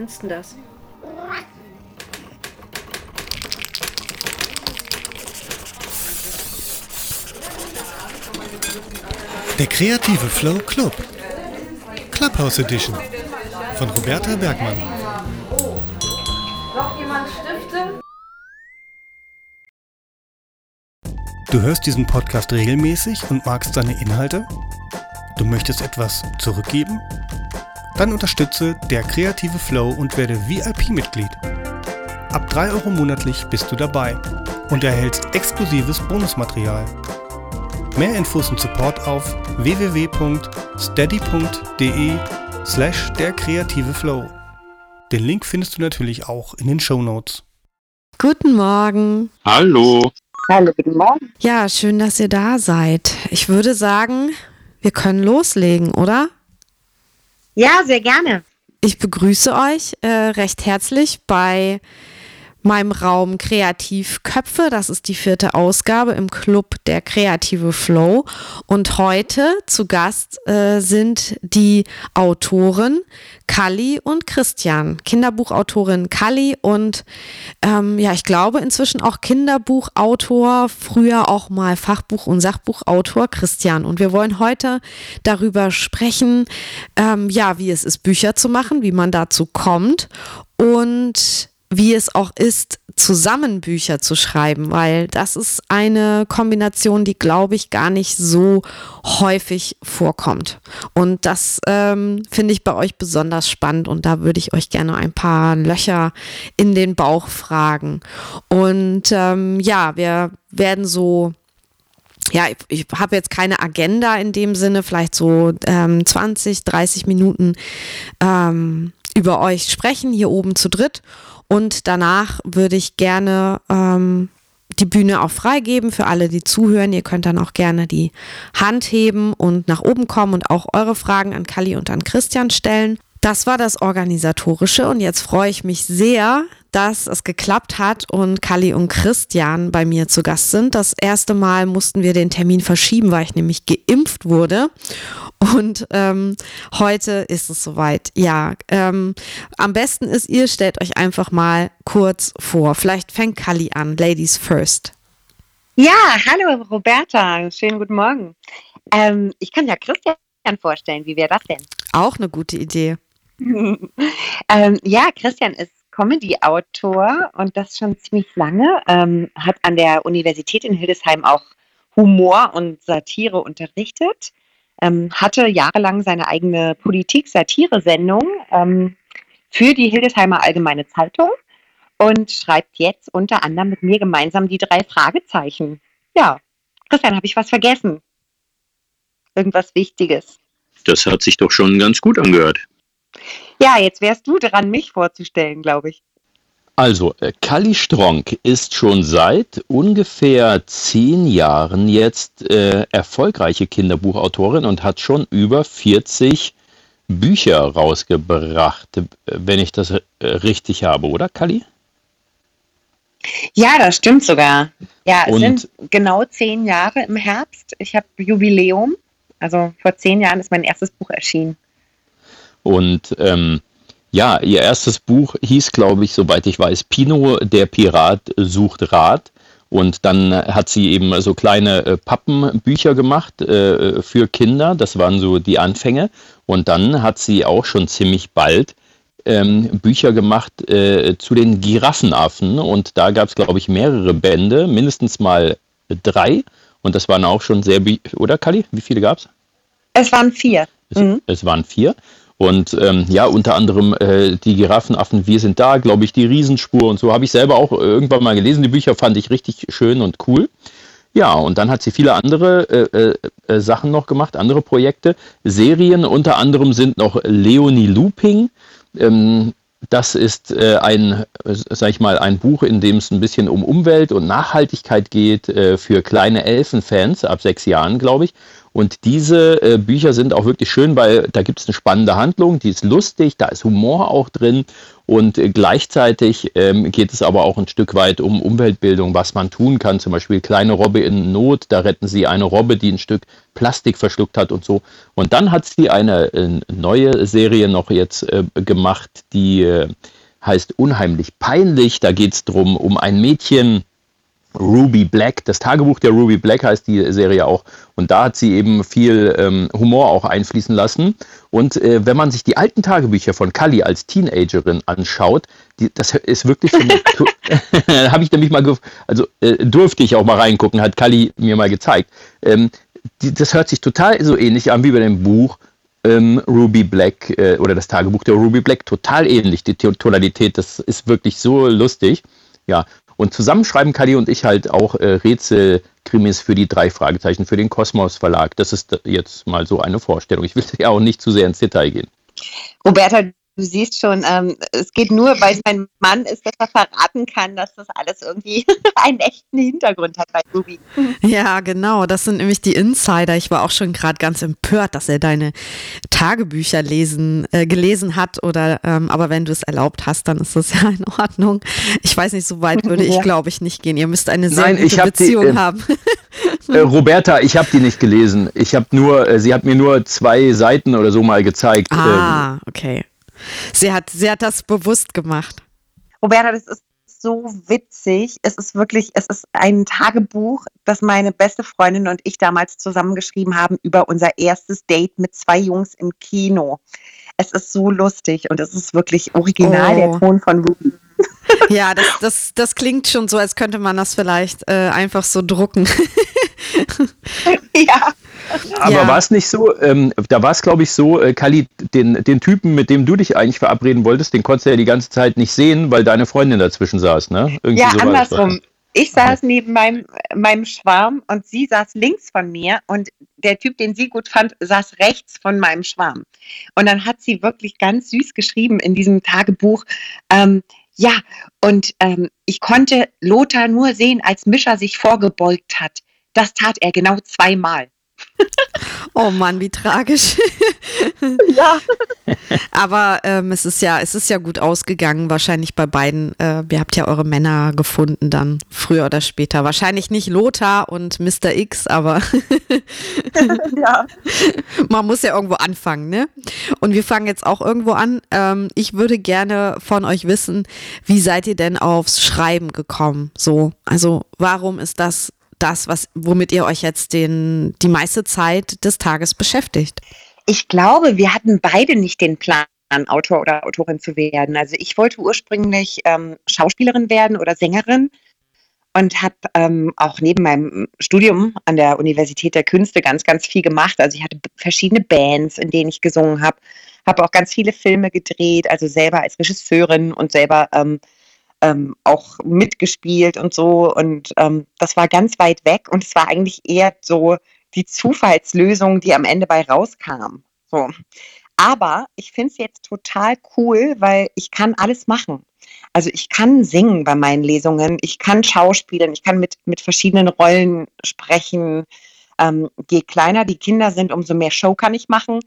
findest du das? Der kreative Flow Club. Clubhouse Edition von Roberta Bergmann. Noch jemand Stifte? Du hörst diesen Podcast regelmäßig und magst seine Inhalte? Du möchtest etwas zurückgeben? Dann unterstütze der kreative Flow und werde VIP-Mitglied. Ab 3 Euro monatlich bist du dabei und erhältst exklusives Bonusmaterial. Mehr Infos und Support auf www.steady.de slash der kreative Flow. Den Link findest du natürlich auch in den Show Notes. Guten Morgen. Hallo. Hallo, guten Morgen. Ja, schön, dass ihr da seid. Ich würde sagen, wir können loslegen, oder? Ja, sehr gerne. Ich begrüße euch äh, recht herzlich bei meinem Raum Kreativköpfe. Das ist die vierte Ausgabe im Club der Kreative Flow. Und heute zu Gast äh, sind die Autoren Kalli und Christian. Kinderbuchautorin Kalli und ähm, ja, ich glaube inzwischen auch Kinderbuchautor, früher auch mal Fachbuch- und Sachbuchautor Christian. Und wir wollen heute darüber sprechen, ähm, ja, wie es ist, Bücher zu machen, wie man dazu kommt und wie es auch ist, zusammen Bücher zu schreiben, weil das ist eine Kombination, die, glaube ich, gar nicht so häufig vorkommt. Und das ähm, finde ich bei euch besonders spannend und da würde ich euch gerne ein paar Löcher in den Bauch fragen. Und ähm, ja, wir werden so ja, ich, ich habe jetzt keine Agenda in dem Sinne, vielleicht so ähm, 20, 30 Minuten ähm, über euch sprechen, hier oben zu dritt. Und danach würde ich gerne ähm, die Bühne auch freigeben für alle, die zuhören. Ihr könnt dann auch gerne die Hand heben und nach oben kommen und auch eure Fragen an Kali und an Christian stellen. Das war das Organisatorische und jetzt freue ich mich sehr, dass es geklappt hat und Kali und Christian bei mir zu Gast sind. Das erste Mal mussten wir den Termin verschieben, weil ich nämlich geimpft wurde. Und ähm, heute ist es soweit. Ja, ähm, am besten ist, ihr stellt euch einfach mal kurz vor. Vielleicht fängt Kali an. Ladies first. Ja, hallo Roberta. Schönen guten Morgen. Ähm, ich kann ja Christian vorstellen. Wie wäre das denn? Auch eine gute Idee. ähm, ja, Christian ist Comedy-Autor und das schon ziemlich lange. Ähm, hat an der Universität in Hildesheim auch Humor und Satire unterrichtet. Ähm, hatte jahrelang seine eigene Politik-Satire-Sendung ähm, für die Hildesheimer Allgemeine Zeitung und schreibt jetzt unter anderem mit mir gemeinsam die drei Fragezeichen. Ja, Christian, habe ich was vergessen? Irgendwas Wichtiges? Das hat sich doch schon ganz gut angehört. Ja, jetzt wärst du dran, mich vorzustellen, glaube ich. Also, äh, Kali Stronk ist schon seit ungefähr zehn Jahren jetzt äh, erfolgreiche Kinderbuchautorin und hat schon über 40 Bücher rausgebracht, wenn ich das äh, richtig habe, oder Kali? Ja, das stimmt sogar. Ja, es Und- sind genau zehn Jahre im Herbst. Ich habe Jubiläum. Also vor zehn Jahren ist mein erstes Buch erschienen. Und ähm, ja, ihr erstes Buch hieß, glaube ich, soweit ich weiß, Pino, der Pirat sucht Rat. Und dann hat sie eben so kleine äh, Pappenbücher gemacht äh, für Kinder. Das waren so die Anfänge. Und dann hat sie auch schon ziemlich bald ähm, Bücher gemacht äh, zu den Giraffenaffen. Und da gab es, glaube ich, mehrere Bände, mindestens mal drei. Und das waren auch schon sehr, oder Kali? Wie viele gab es? Es waren vier. Es, Mhm. es waren vier. Und ähm, ja, unter anderem äh, die Giraffenaffen, wir sind da, glaube ich, die Riesenspur und so habe ich selber auch irgendwann mal gelesen. Die Bücher fand ich richtig schön und cool. Ja, und dann hat sie viele andere äh, äh, äh, Sachen noch gemacht, andere Projekte. Serien unter anderem sind noch Leonie Looping. Ähm, das ist äh, ein, äh, sag ich mal, ein Buch, in dem es ein bisschen um Umwelt und Nachhaltigkeit geht äh, für kleine Elfenfans ab sechs Jahren, glaube ich. Und diese äh, Bücher sind auch wirklich schön, weil da gibt es eine spannende Handlung, die ist lustig, da ist Humor auch drin und äh, gleichzeitig ähm, geht es aber auch ein Stück weit um Umweltbildung, was man tun kann. Zum Beispiel kleine Robbe in Not, da retten sie eine Robbe, die ein Stück Plastik verschluckt hat und so. Und dann hat sie eine äh, neue Serie noch jetzt äh, gemacht, die äh, heißt Unheimlich peinlich. Da geht es darum, um ein Mädchen, Ruby Black. Das Tagebuch der Ruby Black heißt die Serie auch. Und da hat sie eben viel ähm, Humor auch einfließen lassen. Und äh, wenn man sich die alten Tagebücher von Kali als Teenagerin anschaut, die, das ist wirklich habe ich nämlich mal, also äh, durfte ich auch mal reingucken, hat Kali mir mal gezeigt. Ähm, die, das hört sich total so ähnlich an wie bei dem Buch ähm, Ruby Black äh, oder das Tagebuch der Ruby Black. Total ähnlich, die Tonalität. Das ist wirklich so lustig. Ja, und zusammen schreiben Kali und ich halt auch äh, Rätselkrimis für die drei Fragezeichen, für den Kosmos Verlag. Das ist jetzt mal so eine Vorstellung. Ich will ja auch nicht zu sehr ins Detail gehen. Roberta, du siehst schon, ähm, es geht nur, weil es mein Mann ist, dass er verraten kann, dass das alles irgendwie einen echten Hintergrund hat bei Ruby. Ja, genau. Das sind nämlich die Insider. Ich war auch schon gerade ganz empört, dass er deine Tagebücher lesen, äh, gelesen hat. Oder ähm, aber wenn du es erlaubt hast, dann ist das ja in Ordnung. Ich weiß nicht, so weit würde ich, ja. glaube ich, nicht gehen. Ihr müsst eine sehr Nein, gute Beziehung die, äh, haben. Äh, Roberta, ich habe die nicht gelesen. Ich habe nur, äh, sie hat mir nur zwei Seiten oder so mal gezeigt. Ah, ähm, okay. Sie hat, sie hat das bewusst gemacht. Roberta, das ist so witzig. Es ist wirklich, es ist ein Tagebuch, das meine beste Freundin und ich damals zusammengeschrieben haben über unser erstes Date mit zwei Jungs im Kino. Es ist so lustig und es ist wirklich original, oh. der Ton von Ruby. Ja, das, das, das klingt schon so, als könnte man das vielleicht äh, einfach so drucken. ja. Aber ja. war es nicht so, ähm, da war es glaube ich so, äh, Kali, den, den Typen, mit dem du dich eigentlich verabreden wolltest, den konntest du ja die ganze Zeit nicht sehen, weil deine Freundin dazwischen saß, ne? Irgendwie ja, so andersrum. Ich saß neben meinem, meinem Schwarm und sie saß links von mir und der Typ, den sie gut fand, saß rechts von meinem Schwarm. Und dann hat sie wirklich ganz süß geschrieben in diesem Tagebuch, ähm, ja, und ähm, ich konnte Lothar nur sehen, als Mischer sich vorgebeugt hat. Das tat er genau zweimal. Oh Mann, wie tragisch. ja. Aber ähm, es ist ja, es ist ja gut ausgegangen, wahrscheinlich bei beiden. Äh, ihr habt ja eure Männer gefunden dann, früher oder später. Wahrscheinlich nicht Lothar und Mr. X, aber ja. man muss ja irgendwo anfangen, ne? Und wir fangen jetzt auch irgendwo an. Ähm, ich würde gerne von euch wissen, wie seid ihr denn aufs Schreiben gekommen? So, also warum ist das das, was, womit ihr euch jetzt den, die meiste Zeit des Tages beschäftigt? Ich glaube, wir hatten beide nicht den Plan, Autor oder Autorin zu werden. Also ich wollte ursprünglich ähm, Schauspielerin werden oder Sängerin und habe ähm, auch neben meinem Studium an der Universität der Künste ganz, ganz viel gemacht. Also ich hatte verschiedene Bands, in denen ich gesungen habe, habe auch ganz viele Filme gedreht, also selber als Regisseurin und selber ähm, ähm, auch mitgespielt und so. Und ähm, das war ganz weit weg und es war eigentlich eher so die Zufallslösung, die am Ende bei rauskam. So. Aber ich finde es jetzt total cool, weil ich kann alles machen. Also ich kann singen bei meinen Lesungen, ich kann schauspielen, ich kann mit, mit verschiedenen Rollen sprechen. Ähm, je kleiner die Kinder sind, umso mehr Show kann ich machen.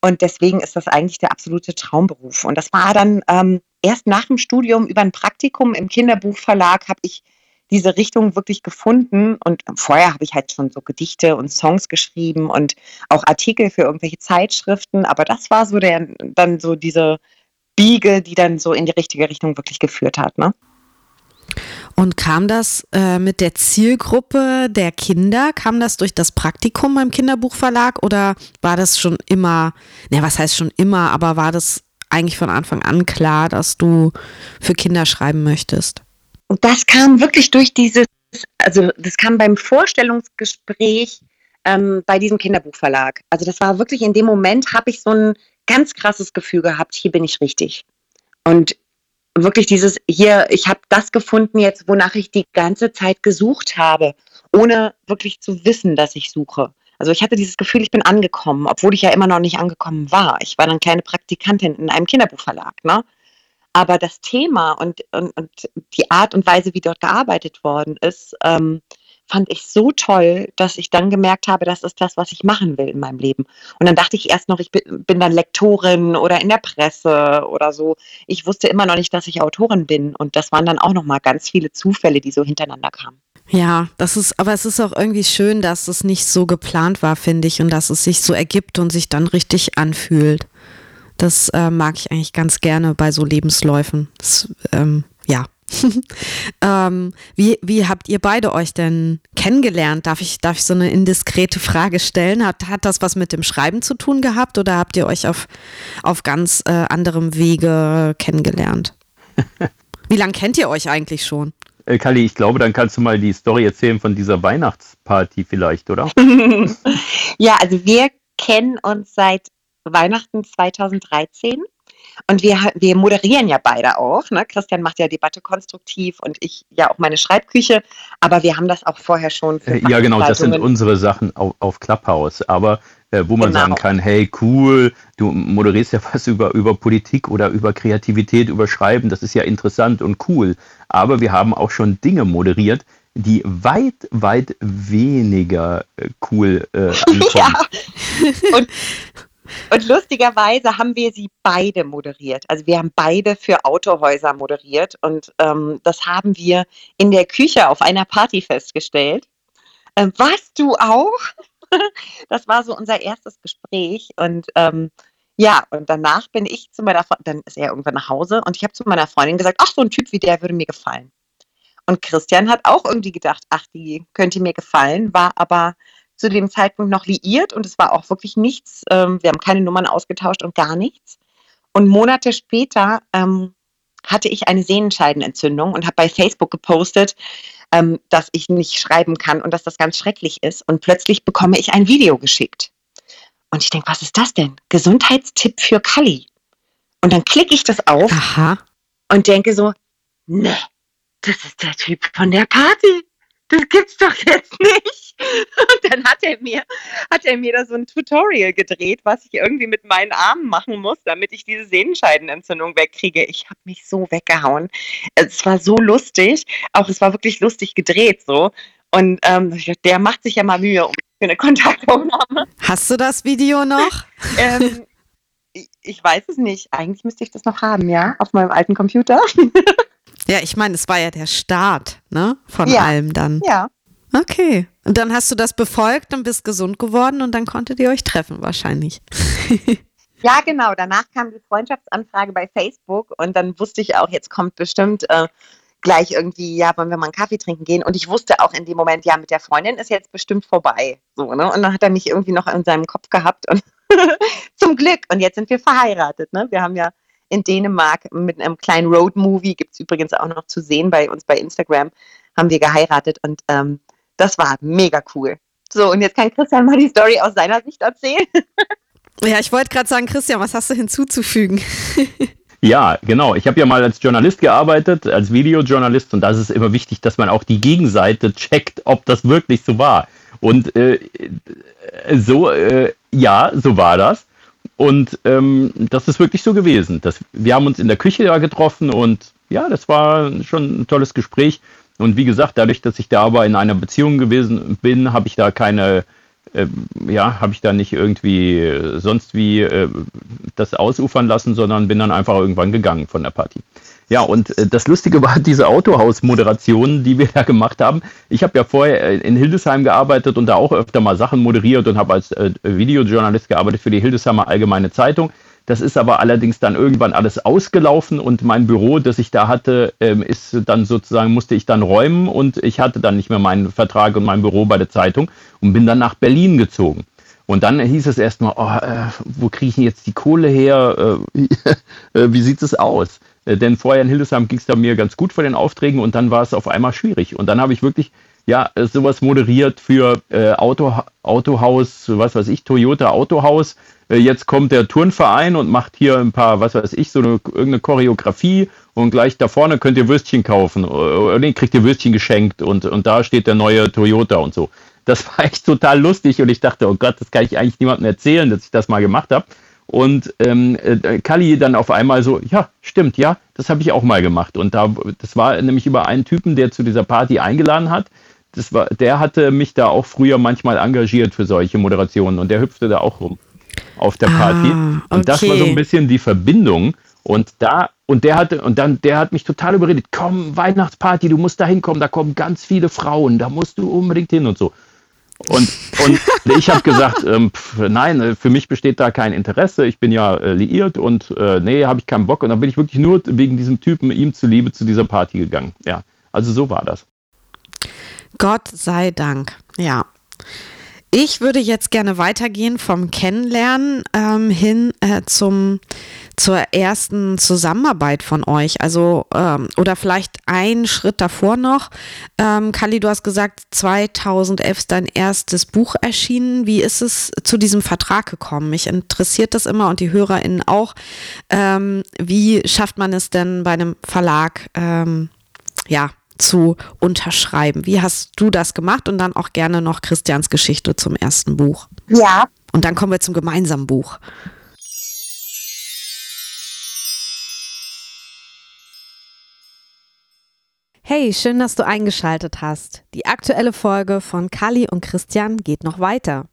Und deswegen ist das eigentlich der absolute Traumberuf. Und das war dann ähm, erst nach dem Studium über ein Praktikum im Kinderbuchverlag habe ich diese Richtung wirklich gefunden. Und vorher habe ich halt schon so Gedichte und Songs geschrieben und auch Artikel für irgendwelche Zeitschriften. Aber das war so der, dann so diese Biege, die dann so in die richtige Richtung wirklich geführt hat. Ne? Und kam das äh, mit der Zielgruppe der Kinder? Kam das durch das Praktikum beim Kinderbuchverlag oder war das schon immer, ne, was heißt schon immer, aber war das eigentlich von Anfang an klar, dass du für Kinder schreiben möchtest? Und das kam wirklich durch dieses, also das kam beim Vorstellungsgespräch ähm, bei diesem Kinderbuchverlag. Also das war wirklich in dem Moment, habe ich so ein ganz krasses Gefühl gehabt, hier bin ich richtig. Und wirklich dieses hier, ich habe das gefunden jetzt, wonach ich die ganze Zeit gesucht habe, ohne wirklich zu wissen, dass ich suche. Also ich hatte dieses Gefühl, ich bin angekommen, obwohl ich ja immer noch nicht angekommen war. Ich war dann kleine Praktikantin in einem Kinderbuchverlag, ne? Aber das Thema und, und, und die Art und Weise, wie dort gearbeitet worden ist, ähm, fand ich so toll, dass ich dann gemerkt habe, das ist das, was ich machen will in meinem Leben. Und dann dachte ich erst noch, ich bin, bin dann Lektorin oder in der Presse oder so. Ich wusste immer noch nicht, dass ich Autorin bin. Und das waren dann auch noch mal ganz viele Zufälle, die so hintereinander kamen. Ja, das ist, aber es ist auch irgendwie schön, dass es nicht so geplant war, finde ich, und dass es sich so ergibt und sich dann richtig anfühlt. Das äh, mag ich eigentlich ganz gerne bei so Lebensläufen. Das, ähm, ja. ähm, wie, wie habt ihr beide euch denn kennengelernt? Darf ich, darf ich so eine indiskrete Frage stellen? Hat, hat das was mit dem Schreiben zu tun gehabt oder habt ihr euch auf, auf ganz äh, anderem Wege kennengelernt? Wie lange kennt ihr euch eigentlich schon? Äh, Kali, ich glaube, dann kannst du mal die Story erzählen von dieser Weihnachtsparty vielleicht, oder? ja, also wir kennen uns seit Weihnachten 2013. Und wir, wir moderieren ja beide auch. Ne? Christian macht ja Debatte konstruktiv und ich ja auch meine Schreibküche. Aber wir haben das auch vorher schon. Für ja, genau, das sind unsere Sachen auf, auf Clubhouse. Aber äh, wo man genau. sagen kann, hey, cool, du moderierst ja was über, über Politik oder über Kreativität, über Schreiben, das ist ja interessant und cool. Aber wir haben auch schon Dinge moderiert, die weit, weit weniger äh, cool äh, ankommen. Ja. Und, und lustigerweise haben wir sie beide moderiert. Also wir haben beide für Autohäuser moderiert und ähm, das haben wir in der Küche auf einer Party festgestellt. Ähm, was du auch? das war so unser erstes Gespräch und ähm, ja, und danach bin ich zu meiner Freundin, dann ist er irgendwann nach Hause und ich habe zu meiner Freundin gesagt, ach, so ein Typ wie der würde mir gefallen. Und Christian hat auch irgendwie gedacht, ach, die könnte mir gefallen, war aber zu dem Zeitpunkt noch liiert und es war auch wirklich nichts. Ähm, wir haben keine Nummern ausgetauscht und gar nichts. Und Monate später ähm, hatte ich eine Sehnenscheidenentzündung und habe bei Facebook gepostet, ähm, dass ich nicht schreiben kann und dass das ganz schrecklich ist. Und plötzlich bekomme ich ein Video geschickt. Und ich denke, was ist das denn? Gesundheitstipp für Kali. Und dann klicke ich das auf Aha. und denke so, ne, das ist der Typ von der Party. Das gibt's doch jetzt nicht. Und dann hat er mir, hat er mir da so ein Tutorial gedreht, was ich irgendwie mit meinen Armen machen muss, damit ich diese Sehnenscheidenentzündung wegkriege. Ich habe mich so weggehauen. Es war so lustig. Auch es war wirklich lustig gedreht so. Und ähm, der macht sich ja mal Mühe um für eine Kontaktaufnahme. Hast du das Video noch? ähm, ich, ich weiß es nicht. Eigentlich müsste ich das noch haben, ja, auf meinem alten Computer. Ja, ich meine, es war ja der Start, ne, von ja. allem dann. Ja. Okay. Und dann hast du das befolgt und bist gesund geworden und dann konntet ihr euch treffen wahrscheinlich. ja, genau. Danach kam die Freundschaftsanfrage bei Facebook und dann wusste ich auch, jetzt kommt bestimmt äh, gleich irgendwie, ja, wollen wir mal einen Kaffee trinken gehen? Und ich wusste auch in dem Moment, ja, mit der Freundin ist jetzt bestimmt vorbei. So, ne? Und dann hat er mich irgendwie noch in seinem Kopf gehabt und zum Glück. Und jetzt sind wir verheiratet. Ne? Wir haben ja in Dänemark mit einem kleinen Road-Movie, gibt es übrigens auch noch zu sehen bei uns bei Instagram, haben wir geheiratet und ähm, das war mega cool. So, und jetzt kann Christian mal die Story aus seiner Sicht erzählen. ja, ich wollte gerade sagen, Christian, was hast du hinzuzufügen? Ja, genau. Ich habe ja mal als Journalist gearbeitet, als Videojournalist und da ist es immer wichtig, dass man auch die Gegenseite checkt, ob das wirklich so war. Und äh, so, äh, ja, so war das. Und ähm, das ist wirklich so gewesen. Das, wir haben uns in der Küche ja getroffen und ja, das war schon ein tolles Gespräch. Und wie gesagt, dadurch, dass ich da aber in einer Beziehung gewesen bin, habe ich da keine, äh, ja, habe ich da nicht irgendwie äh, sonst wie äh, das ausufern lassen, sondern bin dann einfach irgendwann gegangen von der Party. Ja, und äh, das Lustige war diese Autohaus-Moderation, die wir da gemacht haben. Ich habe ja vorher äh, in Hildesheim gearbeitet und da auch öfter mal Sachen moderiert und habe als äh, Videojournalist gearbeitet für die Hildesheimer Allgemeine Zeitung. Das ist aber allerdings dann irgendwann alles ausgelaufen und mein Büro, das ich da hatte, ähm, ist dann sozusagen, musste ich dann räumen und ich hatte dann nicht mehr meinen Vertrag und mein Büro bei der Zeitung und bin dann nach Berlin gezogen. Und dann hieß es erstmal, oh, äh, wo kriege ich jetzt die Kohle her? Äh wie sieht es aus? Äh, denn vorher in Hildesheim ging es da mir ganz gut vor den Aufträgen und dann war es auf einmal schwierig. Und dann habe ich wirklich ja, sowas moderiert für äh, Auto, Autohaus, was weiß ich, Toyota Autohaus äh, jetzt kommt der Turnverein und macht hier ein paar, was weiß ich, so eine irgendeine Choreografie und gleich da vorne könnt ihr Würstchen kaufen oder nee, kriegt ihr Würstchen geschenkt und, und da steht der neue Toyota und so. Das war echt total lustig und ich dachte, oh Gott, das kann ich eigentlich niemandem erzählen, dass ich das mal gemacht habe. Und ähm, äh, Kali dann auf einmal so, ja, stimmt, ja, das habe ich auch mal gemacht. Und da, das war nämlich über einen Typen, der zu dieser Party eingeladen hat das war, der hatte mich da auch früher manchmal engagiert für solche Moderationen und der hüpfte da auch rum auf der Party. Ah, okay. Und das war so ein bisschen die Verbindung. Und da, und der hatte, und dann, der hat mich total überredet, komm, Weihnachtsparty, du musst da hinkommen, da kommen ganz viele Frauen, da musst du unbedingt hin und so. Und, und ich habe gesagt, ähm, pf, nein, äh, für mich besteht da kein Interesse. Ich bin ja äh, liiert und äh, nee, habe ich keinen Bock. Und dann bin ich wirklich nur wegen diesem Typen ihm zuliebe zu dieser Party gegangen. Ja, also so war das. Gott sei Dank, ja. Ich würde jetzt gerne weitergehen vom Kennenlernen ähm, hin äh, zum zur ersten Zusammenarbeit von euch. Also ähm, oder vielleicht einen Schritt davor noch. Ähm, Kali, du hast gesagt, 2011 ist dein erstes Buch erschienen. Wie ist es zu diesem Vertrag gekommen? Mich interessiert das immer und die HörerInnen auch. Ähm, wie schafft man es denn bei einem Verlag? Ähm, ja, zu unterschreiben. Wie hast du das gemacht? Und dann auch gerne noch Christians Geschichte zum ersten Buch. Ja. Und dann kommen wir zum gemeinsamen Buch. Hey, schön, dass du eingeschaltet hast. Die aktuelle Folge von Kali und Christian geht noch weiter.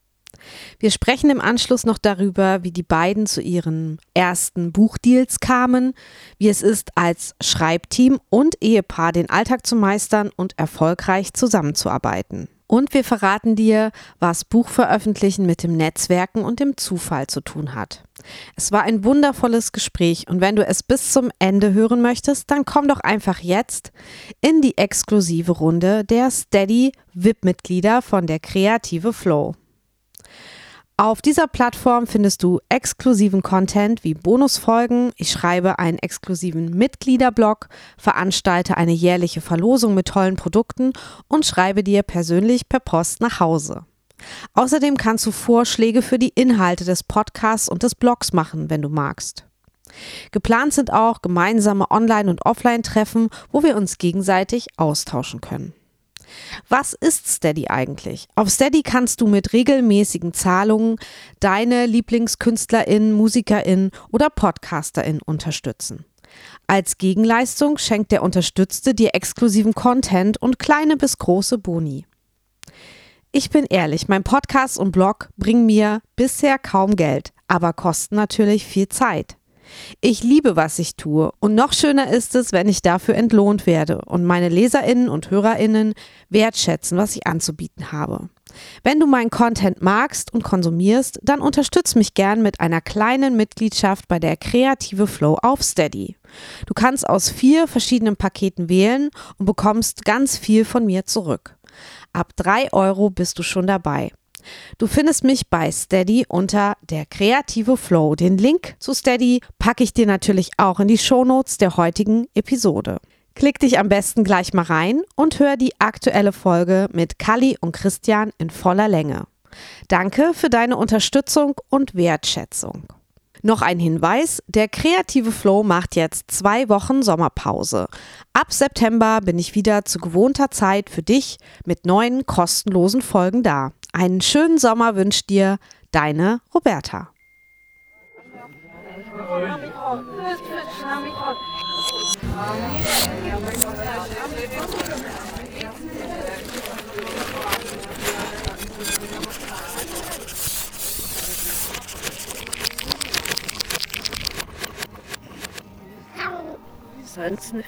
Wir sprechen im Anschluss noch darüber, wie die beiden zu ihren ersten Buchdeals kamen, wie es ist, als Schreibteam und Ehepaar den Alltag zu meistern und erfolgreich zusammenzuarbeiten. Und wir verraten dir, was Buchveröffentlichen mit dem Netzwerken und dem Zufall zu tun hat. Es war ein wundervolles Gespräch und wenn du es bis zum Ende hören möchtest, dann komm doch einfach jetzt in die exklusive Runde der Steady VIP-Mitglieder von der Kreative Flow. Auf dieser Plattform findest du exklusiven Content wie Bonusfolgen. Ich schreibe einen exklusiven Mitgliederblog, veranstalte eine jährliche Verlosung mit tollen Produkten und schreibe dir persönlich per Post nach Hause. Außerdem kannst du Vorschläge für die Inhalte des Podcasts und des Blogs machen, wenn du magst. Geplant sind auch gemeinsame Online- und Offline-Treffen, wo wir uns gegenseitig austauschen können. Was ist Steady eigentlich? Auf Steady kannst du mit regelmäßigen Zahlungen deine Lieblingskünstlerin, Musikerin oder Podcasterin unterstützen. Als Gegenleistung schenkt der Unterstützte dir exklusiven Content und kleine bis große Boni. Ich bin ehrlich, mein Podcast und Blog bringen mir bisher kaum Geld, aber kosten natürlich viel Zeit. Ich liebe, was ich tue und noch schöner ist es, wenn ich dafür entlohnt werde und meine Leserinnen und Hörerinnen wertschätzen, was ich anzubieten habe. Wenn du meinen Content magst und konsumierst, dann unterstütz mich gern mit einer kleinen Mitgliedschaft bei der Kreative Flow auf Steady. Du kannst aus vier verschiedenen Paketen wählen und bekommst ganz viel von mir zurück. Ab drei Euro bist du schon dabei. Du findest mich bei Steady unter der kreative Flow. Den Link zu Steady packe ich dir natürlich auch in die Shownotes der heutigen Episode. Klick dich am besten gleich mal rein und hör die aktuelle Folge mit Kali und Christian in voller Länge. Danke für deine Unterstützung und Wertschätzung. Noch ein Hinweis, der kreative Flow macht jetzt zwei Wochen Sommerpause. Ab September bin ich wieder zu gewohnter Zeit für dich mit neuen kostenlosen Folgen da. Einen schönen Sommer wünscht dir deine Roberta. Sonst nicht.